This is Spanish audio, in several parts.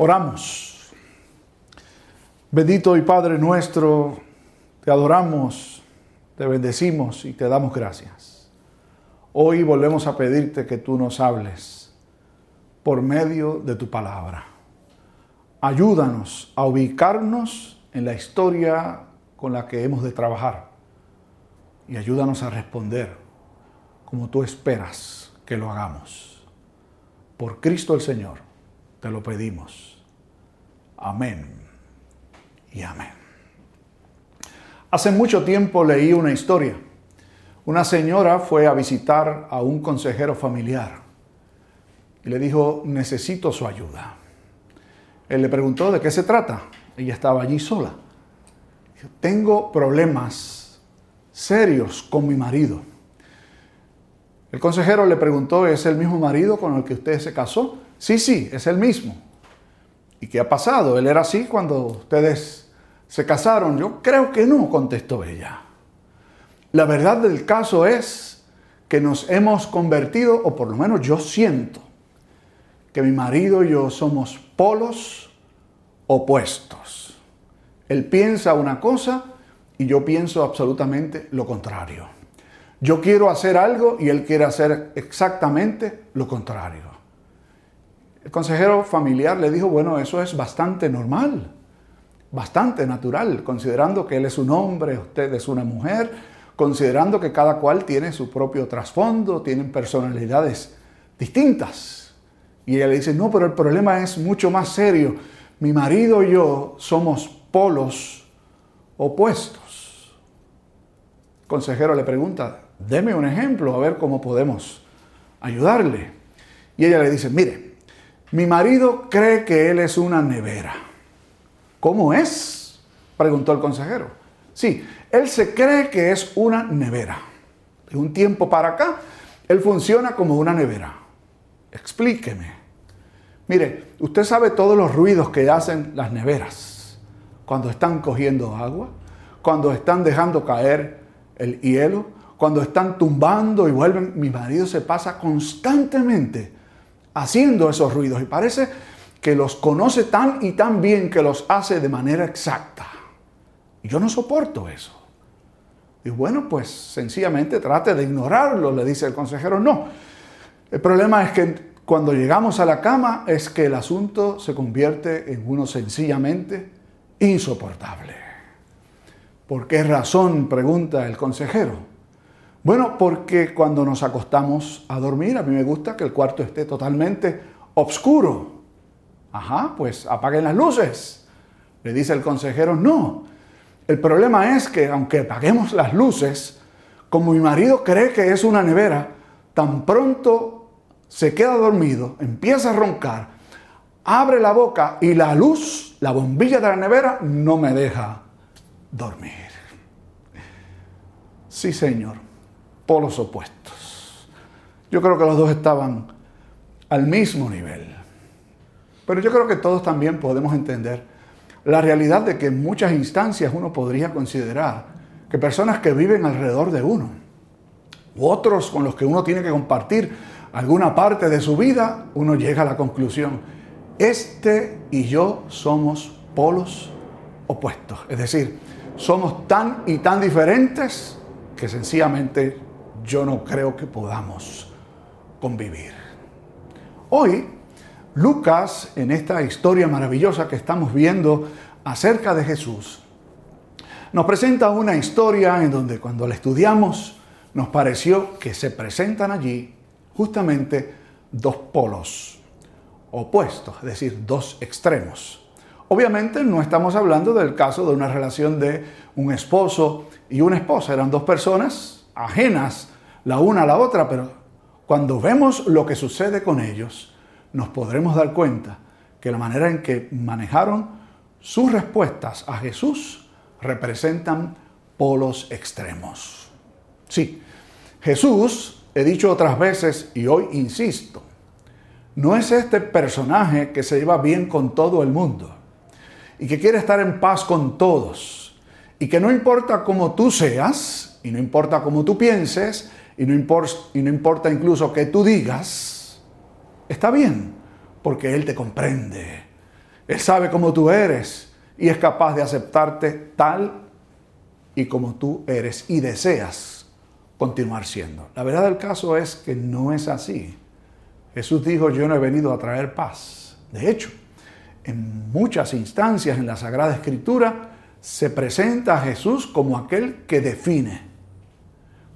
Oramos. Bendito y Padre nuestro, te adoramos, te bendecimos y te damos gracias. Hoy volvemos a pedirte que tú nos hables por medio de tu palabra. Ayúdanos a ubicarnos en la historia con la que hemos de trabajar y ayúdanos a responder como tú esperas que lo hagamos. Por Cristo el Señor te lo pedimos. Amén y amén. Hace mucho tiempo leí una historia. Una señora fue a visitar a un consejero familiar y le dijo, necesito su ayuda. Él le preguntó de qué se trata. Ella estaba allí sola. Tengo problemas serios con mi marido. El consejero le preguntó, ¿es el mismo marido con el que usted se casó? Sí, sí, es el mismo. ¿Y qué ha pasado? ¿Él era así cuando ustedes se casaron? Yo creo que no, contestó ella. La verdad del caso es que nos hemos convertido, o por lo menos yo siento, que mi marido y yo somos polos opuestos. Él piensa una cosa y yo pienso absolutamente lo contrario. Yo quiero hacer algo y él quiere hacer exactamente lo contrario. El consejero familiar le dijo, bueno, eso es bastante normal, bastante natural, considerando que él es un hombre, usted es una mujer, considerando que cada cual tiene su propio trasfondo, tienen personalidades distintas. Y ella le dice, no, pero el problema es mucho más serio. Mi marido y yo somos polos opuestos. El consejero le pregunta, deme un ejemplo, a ver cómo podemos ayudarle. Y ella le dice, mire, mi marido cree que él es una nevera. ¿Cómo es? Preguntó el consejero. Sí, él se cree que es una nevera. De un tiempo para acá, él funciona como una nevera. Explíqueme. Mire, usted sabe todos los ruidos que hacen las neveras cuando están cogiendo agua, cuando están dejando caer el hielo, cuando están tumbando y vuelven. Mi marido se pasa constantemente haciendo esos ruidos y parece que los conoce tan y tan bien que los hace de manera exacta. Y yo no soporto eso. Y bueno, pues sencillamente trate de ignorarlo, le dice el consejero. No, el problema es que cuando llegamos a la cama es que el asunto se convierte en uno sencillamente insoportable. ¿Por qué razón? pregunta el consejero. Bueno, porque cuando nos acostamos a dormir, a mí me gusta que el cuarto esté totalmente oscuro. Ajá, pues apaguen las luces. Le dice el consejero, no. El problema es que aunque apaguemos las luces, como mi marido cree que es una nevera, tan pronto se queda dormido, empieza a roncar, abre la boca y la luz, la bombilla de la nevera, no me deja dormir. Sí, Señor polos opuestos. Yo creo que los dos estaban al mismo nivel. Pero yo creo que todos también podemos entender la realidad de que en muchas instancias uno podría considerar que personas que viven alrededor de uno, u otros con los que uno tiene que compartir alguna parte de su vida, uno llega a la conclusión, este y yo somos polos opuestos. Es decir, somos tan y tan diferentes que sencillamente yo no creo que podamos convivir. Hoy, Lucas, en esta historia maravillosa que estamos viendo acerca de Jesús, nos presenta una historia en donde cuando la estudiamos nos pareció que se presentan allí justamente dos polos opuestos, es decir, dos extremos. Obviamente no estamos hablando del caso de una relación de un esposo y una esposa, eran dos personas ajenas la una a la otra, pero cuando vemos lo que sucede con ellos, nos podremos dar cuenta que la manera en que manejaron sus respuestas a Jesús representan polos extremos. Sí, Jesús, he dicho otras veces y hoy insisto, no es este personaje que se lleva bien con todo el mundo y que quiere estar en paz con todos y que no importa cómo tú seas y no importa cómo tú pienses y no, importa, y no importa incluso que tú digas, está bien, porque Él te comprende. Él sabe cómo tú eres y es capaz de aceptarte tal y como tú eres y deseas continuar siendo. La verdad del caso es que no es así. Jesús dijo, yo no he venido a traer paz. De hecho, en muchas instancias en la Sagrada Escritura se presenta a Jesús como aquel que define,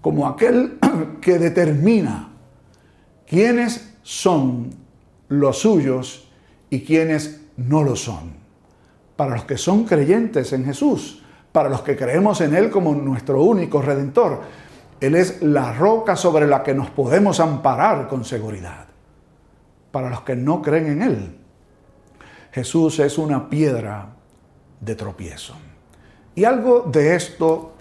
como aquel que determina quiénes son los suyos y quiénes no lo son. Para los que son creyentes en Jesús, para los que creemos en Él como nuestro único redentor, Él es la roca sobre la que nos podemos amparar con seguridad. Para los que no creen en Él, Jesús es una piedra de tropiezo. Y algo de esto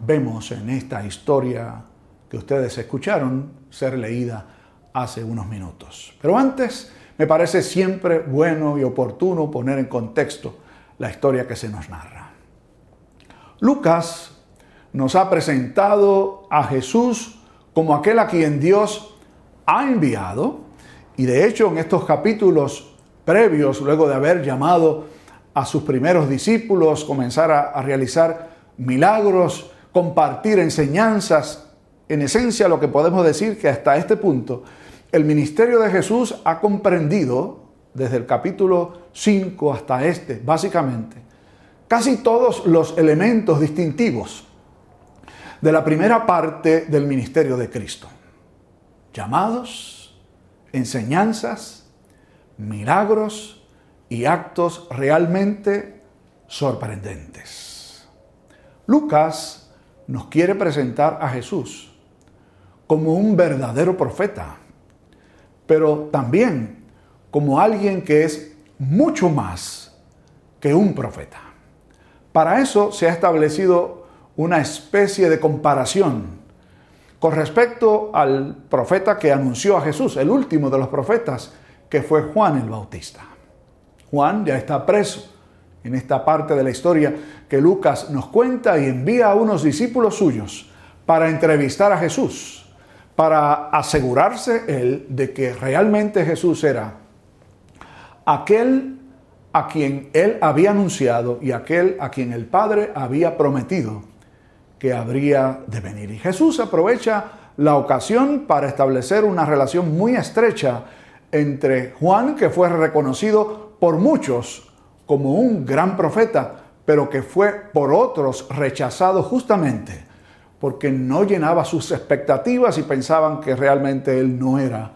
vemos en esta historia que ustedes escucharon ser leída hace unos minutos. Pero antes, me parece siempre bueno y oportuno poner en contexto la historia que se nos narra. Lucas nos ha presentado a Jesús como aquel a quien Dios ha enviado y de hecho en estos capítulos previos, luego de haber llamado a sus primeros discípulos, comenzar a, realizar milagros, compartir enseñanzas, en esencia lo que podemos decir que hasta este punto el ministerio de Jesús ha comprendido, desde el capítulo 5 hasta este, básicamente, casi todos los elementos distintivos de la primera parte del ministerio de Cristo. Llamados, enseñanzas, milagros y actos realmente sorprendentes. Lucas nos quiere presentar a Jesús como un verdadero profeta pero también como alguien que es mucho más que un profeta. Para eso se ha establecido una especie de comparación con respecto al profeta que anunció a Jesús, el último de los profetas, que fue Juan el Bautista. Juan ya está preso en esta parte de la historia que Lucas nos cuenta y envía a unos discípulos suyos para entrevistar a Jesús para asegurarse él de que realmente Jesús era aquel a quien él había anunciado y aquel a quien el Padre había prometido que habría de venir. Y Jesús aprovecha la ocasión para establecer una relación muy estrecha entre Juan, que fue reconocido por muchos como un gran profeta, pero que fue por otros rechazado justamente porque no llenaba sus expectativas y pensaban que realmente él no era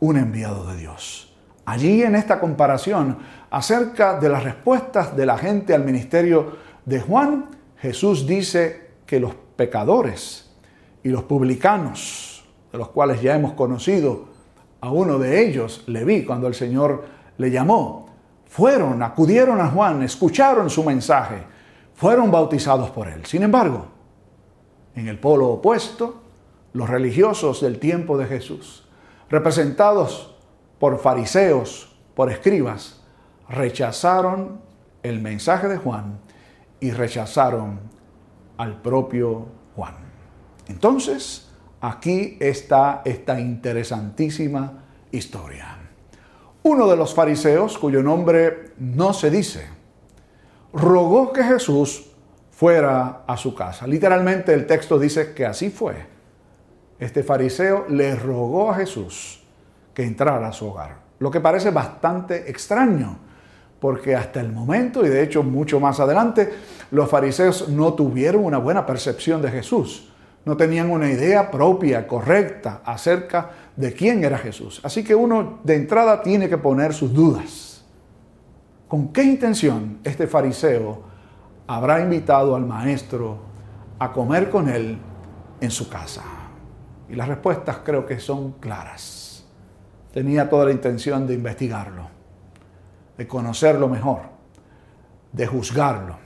un enviado de Dios. Allí en esta comparación acerca de las respuestas de la gente al ministerio de Juan, Jesús dice que los pecadores y los publicanos, de los cuales ya hemos conocido a uno de ellos, le vi cuando el Señor le llamó, fueron, acudieron a Juan, escucharon su mensaje, fueron bautizados por él. Sin embargo, en el polo opuesto, los religiosos del tiempo de Jesús, representados por fariseos, por escribas, rechazaron el mensaje de Juan y rechazaron al propio Juan. Entonces, aquí está esta interesantísima historia. Uno de los fariseos, cuyo nombre no se dice, rogó que Jesús fuera a su casa. Literalmente el texto dice que así fue. Este fariseo le rogó a Jesús que entrara a su hogar. Lo que parece bastante extraño, porque hasta el momento, y de hecho mucho más adelante, los fariseos no tuvieron una buena percepción de Jesús. No tenían una idea propia, correcta, acerca de quién era Jesús. Así que uno de entrada tiene que poner sus dudas. ¿Con qué intención este fariseo habrá invitado al maestro a comer con él en su casa? Y las respuestas creo que son claras. Tenía toda la intención de investigarlo, de conocerlo mejor, de juzgarlo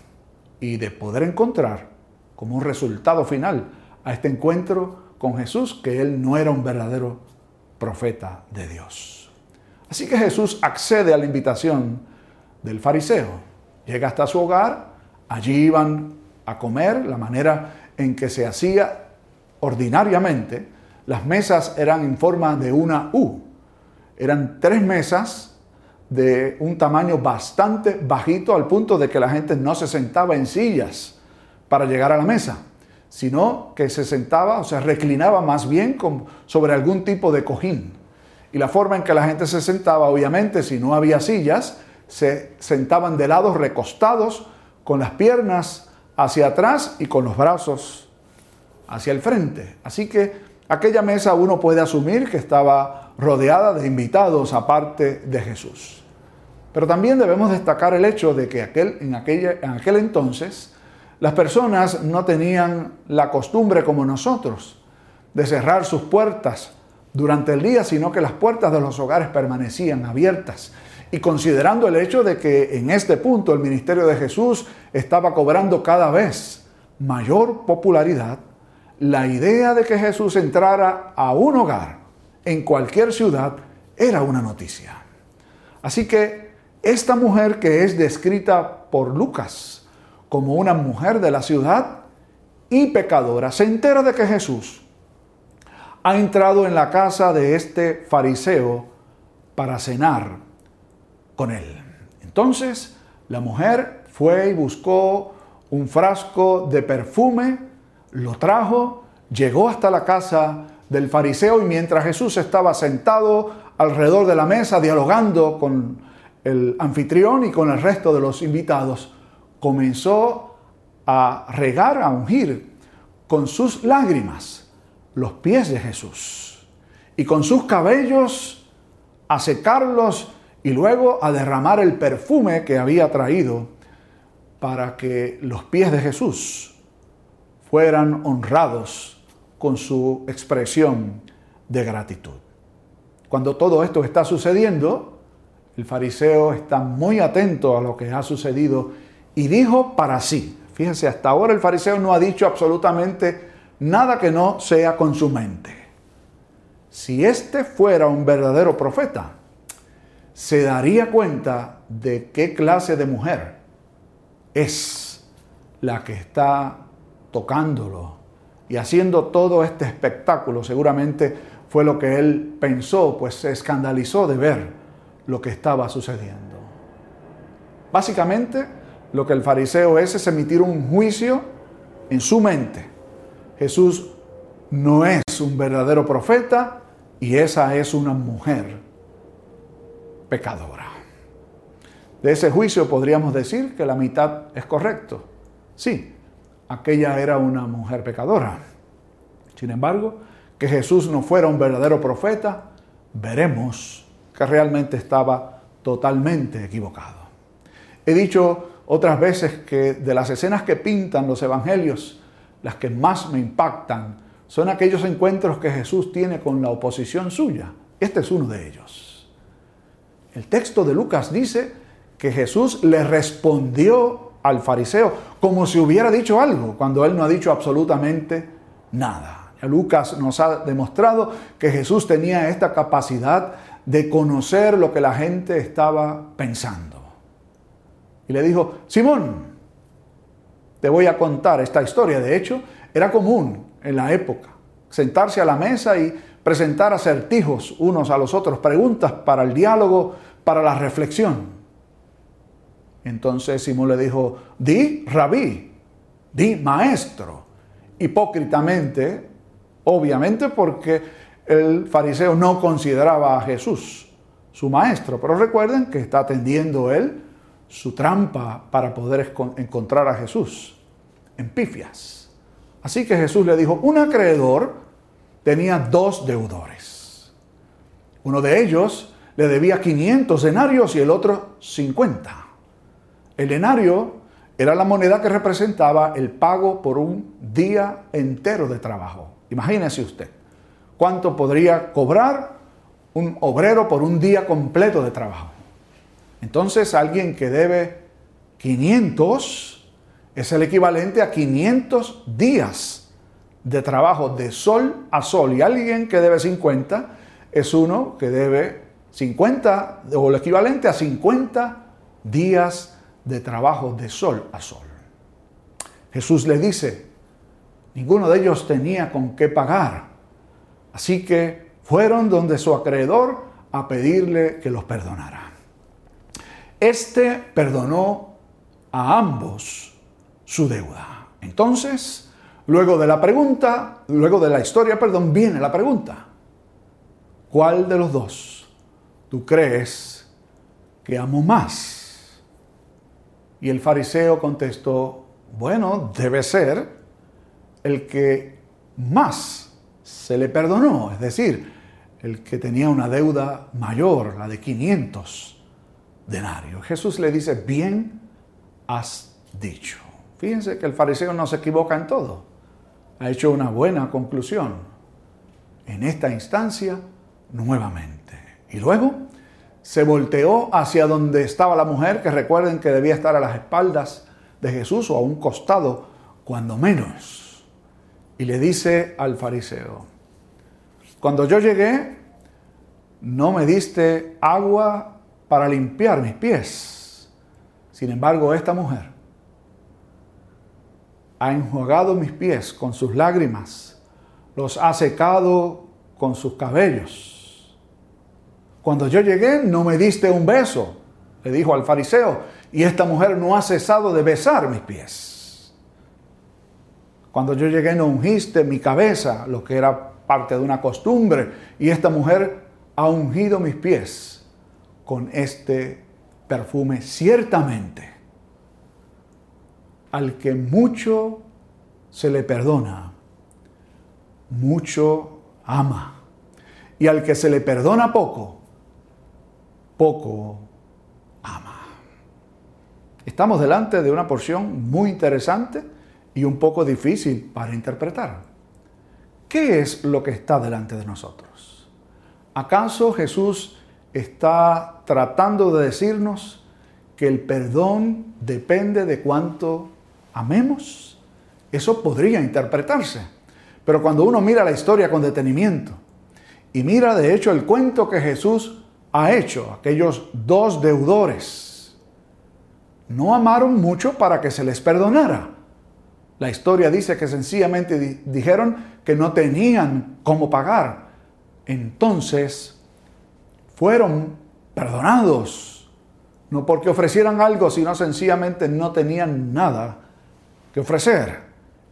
y de poder encontrar como un resultado final a este encuentro con Jesús que él no era un verdadero profeta de Dios. Así que Jesús accede a la invitación del fariseo, llega hasta su hogar, Allí iban a comer, la manera en que se hacía ordinariamente. Las mesas eran en forma de una U. Eran tres mesas de un tamaño bastante bajito al punto de que la gente no se sentaba en sillas para llegar a la mesa, sino que se sentaba o se reclinaba más bien sobre algún tipo de cojín. Y la forma en que la gente se sentaba, obviamente, si no había sillas, se sentaban de lado recostados con las piernas hacia atrás y con los brazos hacia el frente. Así que aquella mesa uno puede asumir que estaba rodeada de invitados aparte de Jesús. Pero también debemos destacar el hecho de que aquel, en, en aquel entonces las personas no tenían la costumbre como nosotros de cerrar sus puertas durante el día, sino que las puertas de los hogares permanecían abiertas. Y considerando el hecho de que en este punto el ministerio de Jesús estaba cobrando cada vez mayor popularidad, la idea de que Jesús entrara a un hogar en cualquier ciudad era una noticia. Así que esta mujer que es descrita por Lucas como una mujer de la ciudad y pecadora, se entera de que Jesús ha entrado en la casa de este fariseo para cenar con él. Entonces la mujer fue y buscó un frasco de perfume, lo trajo, llegó hasta la casa del fariseo y mientras Jesús estaba sentado alrededor de la mesa dialogando con el anfitrión y con el resto de los invitados, comenzó a regar, a ungir con sus lágrimas los pies de Jesús y con sus cabellos a secarlos y luego a derramar el perfume que había traído para que los pies de Jesús fueran honrados con su expresión de gratitud. Cuando todo esto está sucediendo, el fariseo está muy atento a lo que ha sucedido y dijo para sí, fíjense, hasta ahora el fariseo no ha dicho absolutamente nada que no sea con su mente. Si este fuera un verdadero profeta, se daría cuenta de qué clase de mujer es la que está tocándolo y haciendo todo este espectáculo, seguramente fue lo que él pensó, pues se escandalizó de ver lo que estaba sucediendo. Básicamente, lo que el fariseo es es emitir un juicio en su mente. Jesús no es un verdadero profeta y esa es una mujer pecadora. De ese juicio podríamos decir que la mitad es correcto. Sí, aquella era una mujer pecadora. Sin embargo, que Jesús no fuera un verdadero profeta, veremos que realmente estaba totalmente equivocado. He dicho otras veces que de las escenas que pintan los evangelios, las que más me impactan son aquellos encuentros que Jesús tiene con la oposición suya. Este es uno de ellos. El texto de Lucas dice que Jesús le respondió al fariseo como si hubiera dicho algo, cuando él no ha dicho absolutamente nada. Lucas nos ha demostrado que Jesús tenía esta capacidad de conocer lo que la gente estaba pensando. Y le dijo, Simón, te voy a contar esta historia. De hecho, era común en la época sentarse a la mesa y presentar acertijos unos a los otros, preguntas para el diálogo, para la reflexión. Entonces Simón le dijo, di rabí, di maestro. Hipócritamente, obviamente porque el fariseo no consideraba a Jesús su maestro, pero recuerden que está atendiendo él su trampa para poder encontrar a Jesús en pifias. Así que Jesús le dijo, un acreedor tenía dos deudores. Uno de ellos le debía 500 denarios y el otro 50. El denario era la moneda que representaba el pago por un día entero de trabajo. Imagínese usted, ¿cuánto podría cobrar un obrero por un día completo de trabajo? Entonces alguien que debe 500 es el equivalente a 500 días de trabajo de sol a sol y alguien que debe 50 es uno que debe 50 o el equivalente a 50 días de trabajo de sol a sol. Jesús le dice, ninguno de ellos tenía con qué pagar, así que fueron donde su acreedor a pedirle que los perdonara. Este perdonó a ambos su deuda. Entonces, luego de la pregunta, luego de la historia, perdón, viene la pregunta. ¿Cuál de los dos tú crees que amo más? Y el fariseo contestó, bueno, debe ser el que más se le perdonó, es decir, el que tenía una deuda mayor, la de 500 denarios. Jesús le dice, bien has dicho. Fíjense que el fariseo no se equivoca en todo. Ha hecho una buena conclusión. En esta instancia, nuevamente. Y luego se volteó hacia donde estaba la mujer, que recuerden que debía estar a las espaldas de Jesús o a un costado, cuando menos. Y le dice al fariseo, cuando yo llegué, no me diste agua para limpiar mis pies. Sin embargo, esta mujer ha enjuagado mis pies con sus lágrimas, los ha secado con sus cabellos. Cuando yo llegué, no me diste un beso, le dijo al fariseo, y esta mujer no ha cesado de besar mis pies. Cuando yo llegué, no ungiste mi cabeza, lo que era parte de una costumbre, y esta mujer ha ungido mis pies con este perfume. Ciertamente, al que mucho se le perdona, mucho ama. Y al que se le perdona poco, poco ama. Estamos delante de una porción muy interesante y un poco difícil para interpretar. ¿Qué es lo que está delante de nosotros? ¿Acaso Jesús está tratando de decirnos que el perdón depende de cuánto amemos? Eso podría interpretarse. Pero cuando uno mira la historia con detenimiento y mira de hecho el cuento que Jesús ha hecho, aquellos dos deudores, no amaron mucho para que se les perdonara. La historia dice que sencillamente dijeron que no tenían cómo pagar entonces fueron perdonados, no porque ofrecieran algo, sino sencillamente no tenían nada que ofrecer.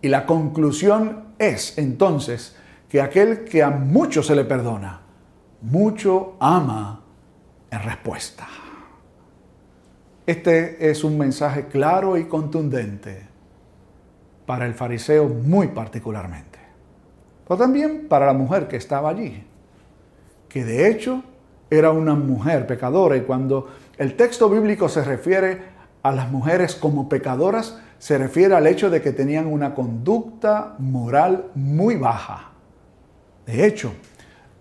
Y la conclusión es entonces que aquel que a mucho se le perdona, mucho ama en respuesta. Este es un mensaje claro y contundente para el fariseo muy particularmente, pero también para la mujer que estaba allí que de hecho era una mujer pecadora y cuando el texto bíblico se refiere a las mujeres como pecadoras, se refiere al hecho de que tenían una conducta moral muy baja. De hecho,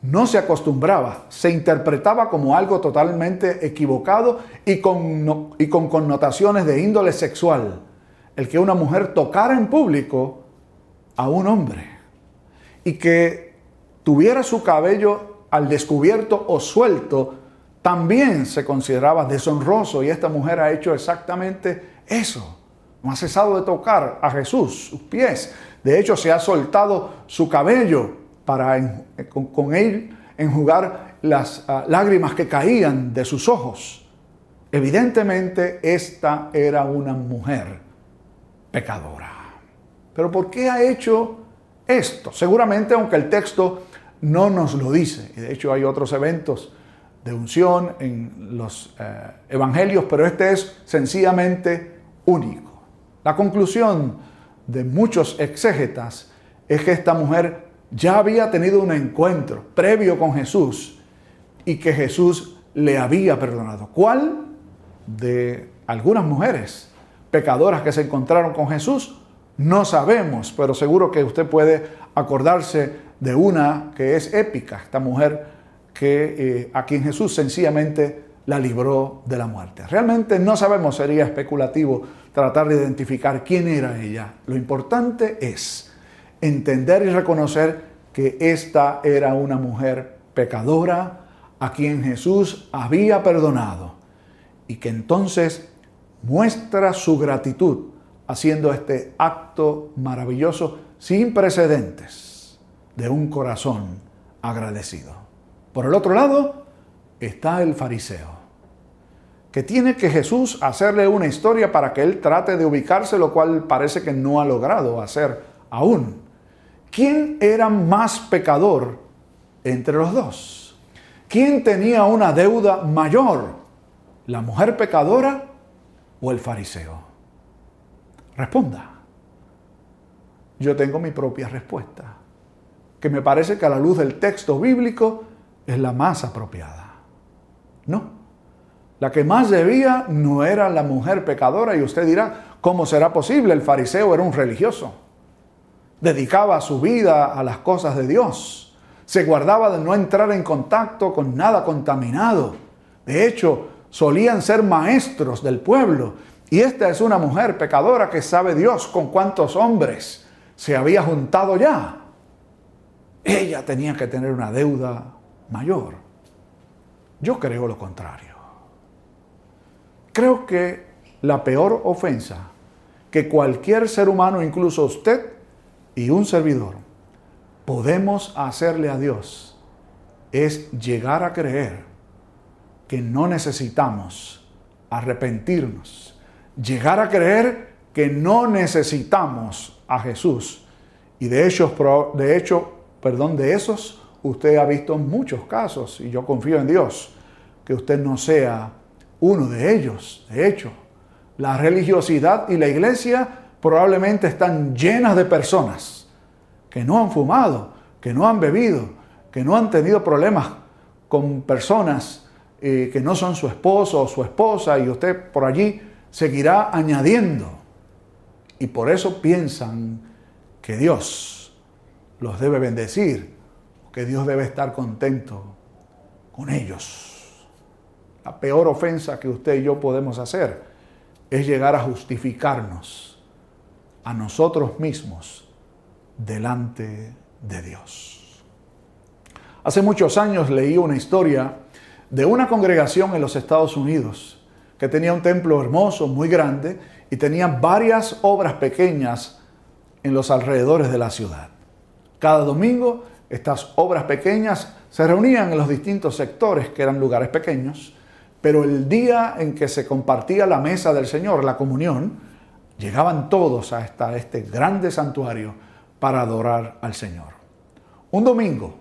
no se acostumbraba, se interpretaba como algo totalmente equivocado y con, y con connotaciones de índole sexual, el que una mujer tocara en público a un hombre y que tuviera su cabello al descubierto o suelto, también se consideraba deshonroso y esta mujer ha hecho exactamente eso. No ha cesado de tocar a Jesús, sus pies. De hecho, se ha soltado su cabello para con, él enjugar las ah, lágrimas que caían de sus ojos. Evidentemente, esta era una mujer pecadora. Pero ¿por qué ha hecho esto? Seguramente, aunque el texto no nos lo dice. Y de hecho hay otros eventos de unción en los eh, evangelios, pero este es sencillamente único. La conclusión de muchos exégetas es que esta mujer ya había tenido un encuentro previo con Jesús y que Jesús le había perdonado. ¿Cuál de algunas mujeres pecadoras que se encontraron con Jesús? No sabemos, pero seguro que usted puede acordarse de una que es épica, esta mujer que eh, a quien Jesús sencillamente la libró de la muerte. Realmente no sabemos, sería especulativo tratar de identificar quién era ella. Lo importante es entender y reconocer que esta era una mujer pecadora a quien Jesús había perdonado y que entonces muestra su gratitud haciendo este acto maravilloso sin precedentes de un corazón agradecido. Por el otro lado está el fariseo, que tiene que Jesús hacerle una historia para que él trate de ubicarse, lo cual parece que no ha logrado hacer aún. ¿Quién era más pecador entre los dos? ¿Quién tenía una deuda mayor? ¿La mujer pecadora o el fariseo? Responda. Yo tengo mi propia respuesta, que me parece que a la luz del texto bíblico es la más apropiada. No. La que más debía no era la mujer pecadora y usted dirá, ¿cómo será posible? El fariseo era un religioso. Dedicaba su vida a las cosas de Dios. Se guardaba de no entrar en contacto con nada contaminado. De hecho, solían ser maestros del pueblo. Y esta es una mujer pecadora que sabe Dios con cuántos hombres se había juntado ya. Ella tenía que tener una deuda mayor. Yo creo lo contrario. Creo que la peor ofensa que cualquier ser humano, incluso usted y un servidor, podemos hacerle a Dios es llegar a creer que no necesitamos arrepentirnos, llegar a creer que no necesitamos a Jesús. Y de hecho, de hecho, perdón, de esos usted ha visto muchos casos y yo confío en Dios que usted no sea uno de ellos. De hecho, la religiosidad y la iglesia probablemente están llenas de personas que no han fumado, que no han bebido, que no han tenido problemas con personas eh, que no son su esposo o su esposa y usted por allí seguirá añadiendo. Y por eso piensan que Dios los debe bendecir, que Dios debe estar contento con ellos. La peor ofensa que usted y yo podemos hacer es llegar a justificarnos a nosotros mismos delante de Dios. Hace muchos años leí una historia de una congregación en los Estados Unidos que tenía un templo hermoso, muy grande, y tenía varias obras pequeñas en los alrededores de la ciudad. Cada domingo estas obras pequeñas se reunían en los distintos sectores, que eran lugares pequeños, pero el día en que se compartía la mesa del Señor, la comunión, llegaban todos hasta este grande santuario para adorar al Señor. Un domingo,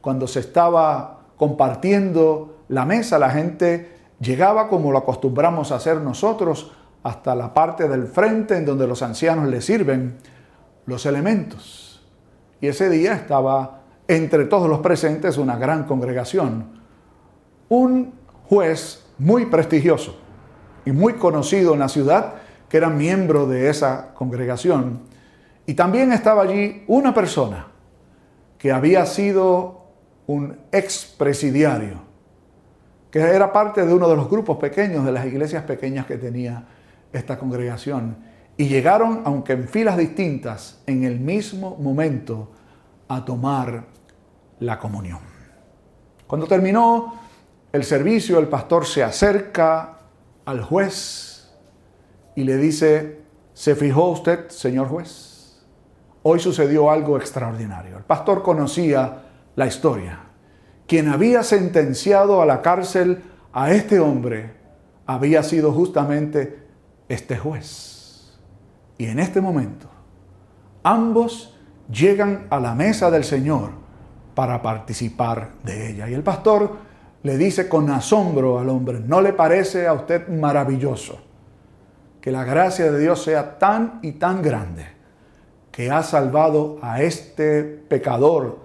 cuando se estaba compartiendo la mesa, la gente llegaba como lo acostumbramos a hacer nosotros hasta la parte del frente en donde los ancianos le sirven los elementos. Y ese día estaba entre todos los presentes una gran congregación. Un juez muy prestigioso y muy conocido en la ciudad, que era miembro de esa congregación. Y también estaba allí una persona que había sido un expresidiario, que era parte de uno de los grupos pequeños de las iglesias pequeñas que tenía esta congregación. Y llegaron, aunque en filas distintas, en el mismo momento a tomar la comunión. Cuando terminó el servicio, el pastor se acerca al juez y le dice, ¿se fijó usted, señor juez? Hoy sucedió algo extraordinario. El pastor conocía la historia. Quien había sentenciado a la cárcel a este hombre había sido justamente este juez. Y en este momento, ambos llegan a la mesa del Señor para participar de ella. Y el pastor le dice con asombro al hombre, ¿no le parece a usted maravilloso que la gracia de Dios sea tan y tan grande que ha salvado a este pecador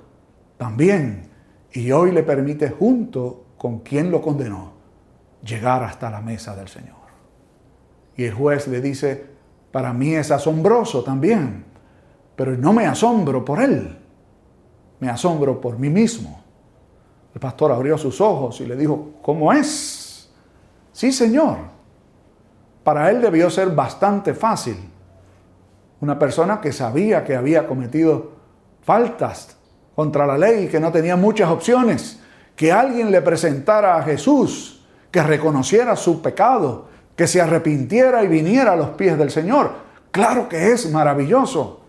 también y hoy le permite junto con quien lo condenó llegar hasta la mesa del Señor? Y el juez le dice, para mí es asombroso también, pero no me asombro por él, me asombro por mí mismo el pastor abrió sus ojos y le dijo, ¿cómo es? Sí, Señor. Para él debió ser bastante fácil. Una persona que sabía que había cometido faltas contra la ley y que no tenía muchas opciones. Que alguien le presentara a Jesús, que reconociera su pecado, que se arrepintiera y viniera a los pies del Señor. Claro que es maravilloso.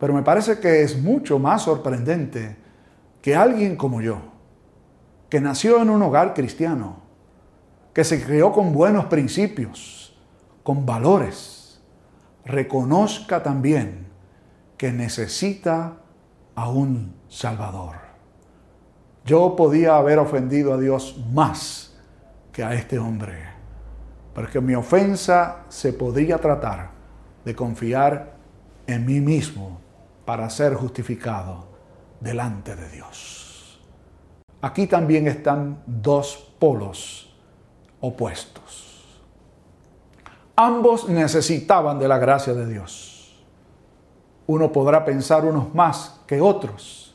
Pero me parece que es mucho más sorprendente que alguien como yo, que nació en un hogar cristiano, que se crió con buenos principios, con valores, reconozca también que necesita a un Salvador. Yo podía haber ofendido a Dios más que a este hombre, porque mi ofensa se podría tratar de confiar en mí mismo para ser justificado delante de Dios. Aquí también están dos polos opuestos. Ambos necesitaban de la gracia de Dios. Uno podrá pensar unos más que otros.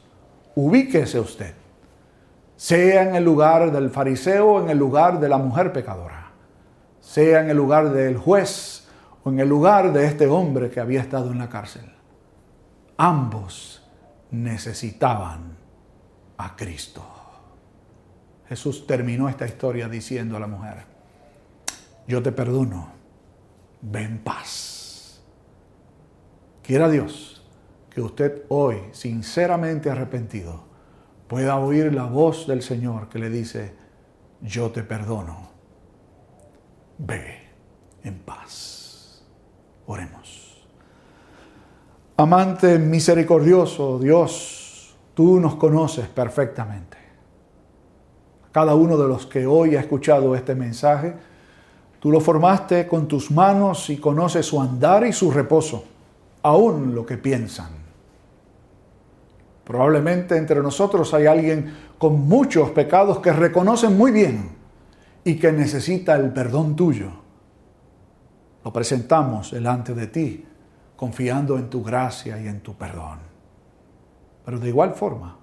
Ubíquese usted, sea en el lugar del fariseo o en el lugar de la mujer pecadora, sea en el lugar del juez o en el lugar de este hombre que había estado en la cárcel. Ambos necesitaban a Cristo. Jesús terminó esta historia diciendo a la mujer, yo te perdono, ven paz. Quiera Dios que usted hoy, sinceramente arrepentido, pueda oír la voz del Señor que le dice, yo te perdono, ve en paz. Oremos. Amante misericordioso, Dios, tú nos conoces perfectamente. Cada uno de los que hoy ha escuchado este mensaje, tú lo formaste con tus manos y conoces su andar y su reposo, aún lo que piensan. Probablemente entre nosotros hay alguien con muchos pecados que reconocen muy bien y que necesita el perdón tuyo. Lo presentamos delante de ti confiando en tu gracia y en tu perdón. Pero de igual forma,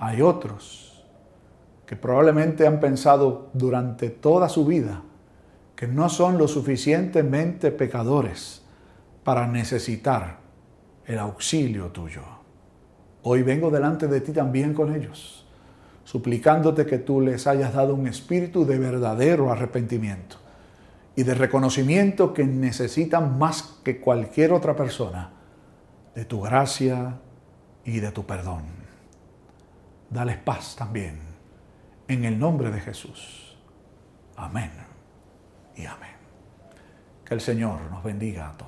hay otros que probablemente han pensado durante toda su vida que no son lo suficientemente pecadores para necesitar el auxilio tuyo. Hoy vengo delante de ti también con ellos, suplicándote que tú les hayas dado un espíritu de verdadero arrepentimiento y de reconocimiento que necesitan más que cualquier otra persona de tu gracia y de tu perdón. Dales paz también en el nombre de Jesús. Amén y amén. Que el Señor nos bendiga a todos.